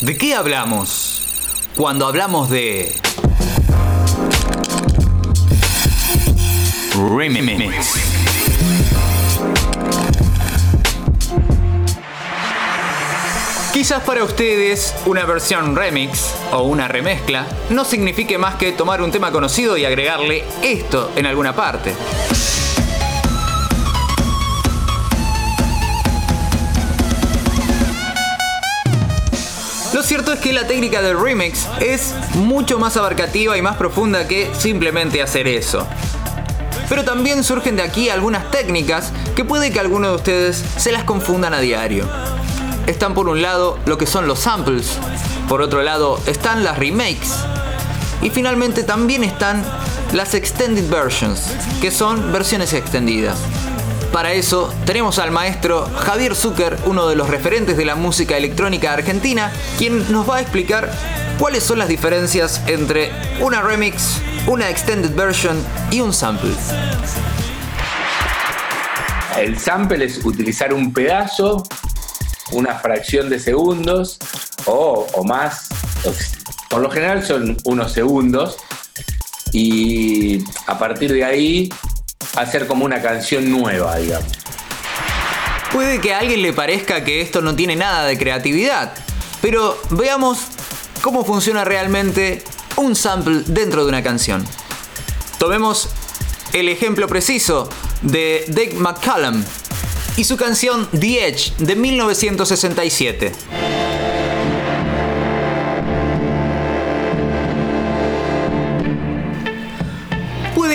¿De qué hablamos cuando hablamos de remix? Quizás para ustedes una versión remix o una remezcla no signifique más que tomar un tema conocido y agregarle esto en alguna parte. Cierto es que la técnica del remix es mucho más abarcativa y más profunda que simplemente hacer eso. Pero también surgen de aquí algunas técnicas que puede que algunos de ustedes se las confundan a diario. Están por un lado lo que son los samples, por otro lado están las remakes y finalmente también están las extended versions, que son versiones extendidas. Para eso tenemos al maestro Javier Zucker, uno de los referentes de la música electrónica argentina, quien nos va a explicar cuáles son las diferencias entre una remix, una extended version y un sample. El sample es utilizar un pedazo, una fracción de segundos o, o más. Por lo general son unos segundos y a partir de ahí hacer como una canción nueva, digamos. Puede que a alguien le parezca que esto no tiene nada de creatividad, pero veamos cómo funciona realmente un sample dentro de una canción. Tomemos el ejemplo preciso de Dave McCallum y su canción The Edge de 1967.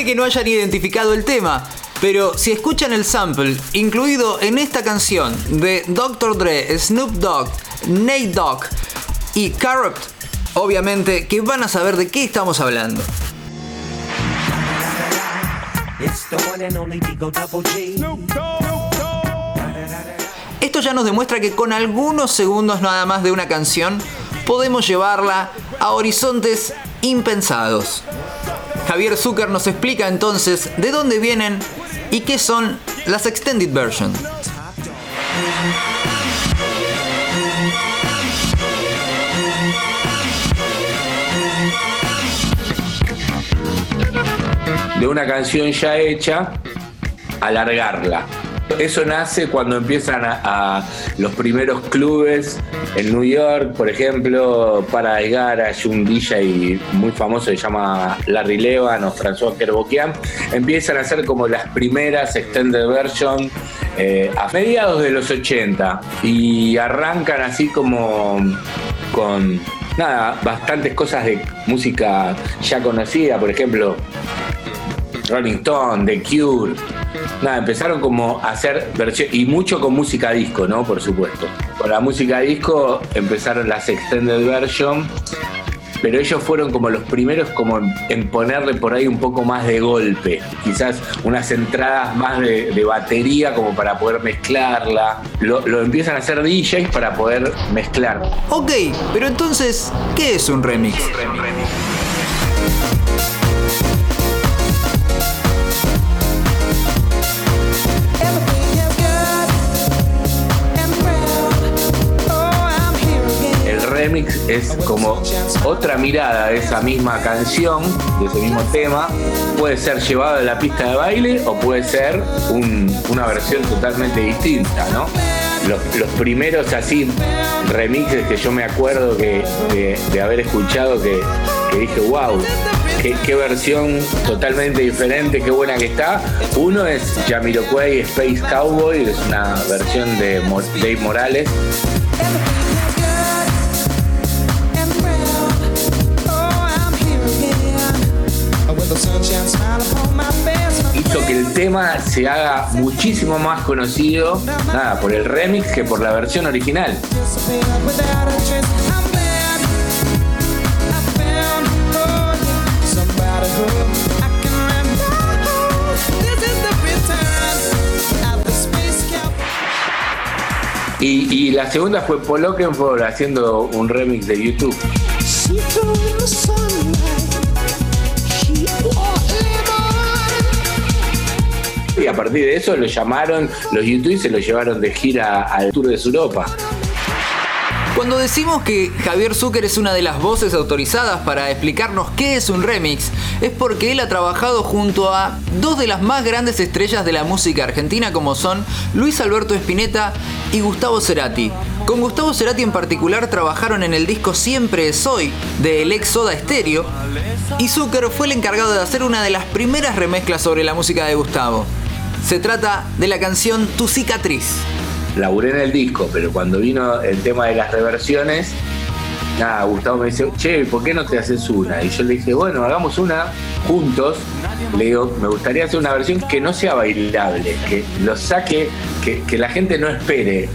Puede que no hayan identificado el tema, pero si escuchan el sample incluido en esta canción de Dr. Dre, Snoop Dogg, Nate Dogg y Corrupt, obviamente que van a saber de qué estamos hablando. Esto ya nos demuestra que con algunos segundos nada más de una canción podemos llevarla a horizontes impensados. Javier Zucker nos explica entonces de dónde vienen y qué son las extended versions. De una canción ya hecha, alargarla. Eso nace cuando empiezan a, los primeros clubes en New York, por ejemplo, para Garage, un DJ muy famoso se llama Larry Levan o François Kerbokian, empiezan a hacer como las primeras extended version eh, a mediados de los 80 y arrancan así como con nada, bastantes cosas de música ya conocida, por ejemplo, Rolling Stone, The Cure. Nada, empezaron como a hacer versiones, y mucho con música disco, ¿no? Por supuesto. Con la música disco empezaron las extended version, pero ellos fueron como los primeros como en, ponerle por ahí un poco más de golpe, quizás unas entradas más de, batería como para poder mezclarla. Lo, lo, empiezan a hacer DJs para poder mezclar. Ok, pero entonces, ¿qué es un remix? remix es como otra mirada de esa misma canción, de ese mismo tema. Puede ser llevado a la pista de baile o puede ser una versión totalmente distinta, ¿no? Los, primeros así remixes que yo me acuerdo que, de, haber escuchado que, dije, wow, Qué, versión totalmente diferente, qué buena que está. Uno es Jamiroquai Space Cowboy, es una versión de Dave Morales. Tema se haga muchísimo más conocido, nada, por el remix que por la versión original. Y, la segunda fue Paul Oakenfold haciendo un remix de YouTube. A partir de eso lo llamaron, los YouTube se lo llevaron de gira al Tour de Europa. Cuando decimos que Javier Zucker es una de las voces autorizadas para explicarnos qué es un remix, es porque él ha trabajado junto a dos de las más grandes estrellas de la música argentina como son Luis Alberto Spinetta y Gustavo Cerati. Con Gustavo Cerati en particular trabajaron en el disco Siempre Soy de El ex Soda Stereo y Zucker fue el encargado de hacer una de las primeras remezclas sobre la música de Gustavo. Se trata de la canción Tu cicatriz laburé en el disco, pero cuando vino el tema de las reversiones, nada, Gustavo me dice, che, ¿por qué no te haces una? Y yo le dije, bueno, hagamos una juntos. Le digo, me gustaría hacer una versión que no sea bailable, que lo saque, que, que la gente no espere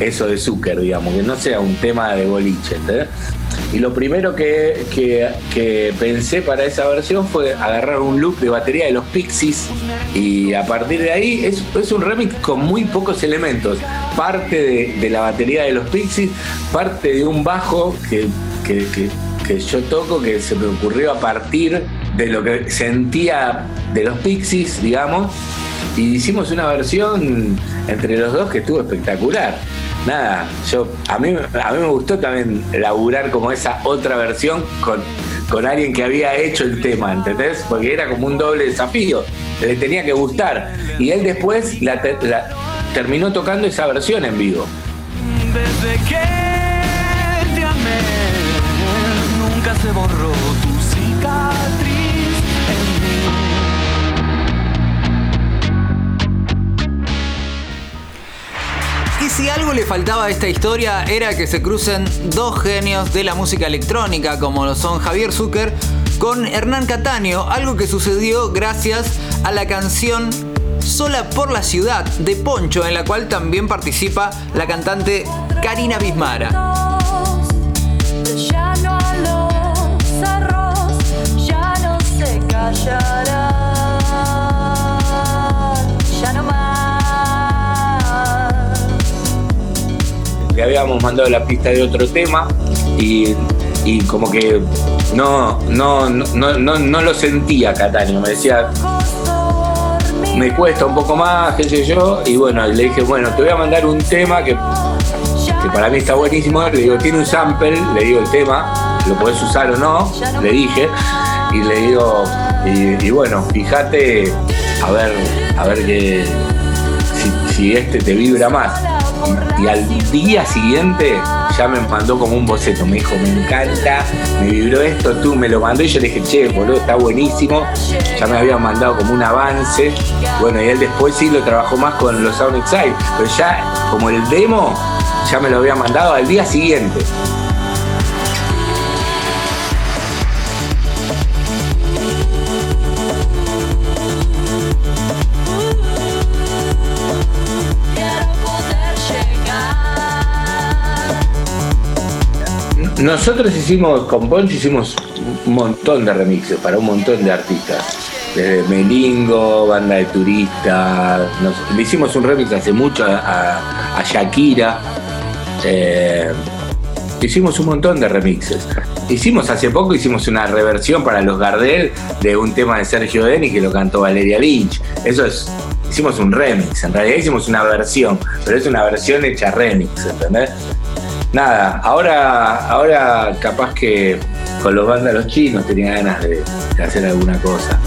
eso de Zucker, digamos, que no sea un tema de boliche. Y lo primero que, que, pensé para esa versión fue agarrar un loop de batería de los Pixies y a partir de ahí es, es un remix con muy pocos elementos. Parte de, de, la batería de los Pixies, parte de un bajo que, que, que yo toco que se me ocurrió a partir de lo que sentía de los Pixies, digamos, y hicimos una versión entre los dos que estuvo espectacular. Nada, yo a mí, a mí me gustó también laburar como esa otra versión con, con alguien que había hecho el tema, ¿entendés? Porque era como un doble desafío, le tenía que gustar. Y él después la, terminó tocando esa versión en vivo. Desde que te amé, nunca se borró tu cicatriz. Si algo le faltaba a esta historia era que se crucen dos genios de la música electrónica como lo son Javier Zucker con Hernán Cataño, algo que sucedió gracias a la canción Sola por la ciudad de Poncho, en la cual también participa la cantante Karina Bismara. Habíamos mandado la pista de otro tema y, como que no, no, no, no, lo sentía Cataño, me decía, me cuesta un poco más, qué sé yo, y bueno, le dije, bueno, te voy a mandar un tema que, que para mí está buenísimo, le digo, tiene un sample, le digo el tema, lo podés usar o no, le dije, y le digo, y, bueno, fíjate a ver, a ver que si este te vibra más y al día siguiente ya me mandó como un boceto. Me dijo, me encanta, me vibró esto, tú me lo mandó y yo le dije, che, boludo, está buenísimo. Ya me había mandado como un avance. Bueno, y él después sí lo trabajó más con los Sound Excite, pero ya como el demo ya me lo había mandado al día siguiente. Nosotros hicimos, con Poncho hicimos un montón de remixes para un montón de artistas. Desde Melingo, Banda de Turistas. le hicimos un remix hace mucho a, Shakira. Eh, hicimos un montón de remixes. Hicimos hace poco, hicimos una reversión para los Gardel de un tema de Sergio Deni que lo cantó Valeria Lynch. Eso es, hicimos un remix. En realidad hicimos una versión, pero es una versión hecha remix, ¿entendés? Nada, ahora, ahora capaz que con los vándalos chinos tenía ganas de hacer alguna cosa.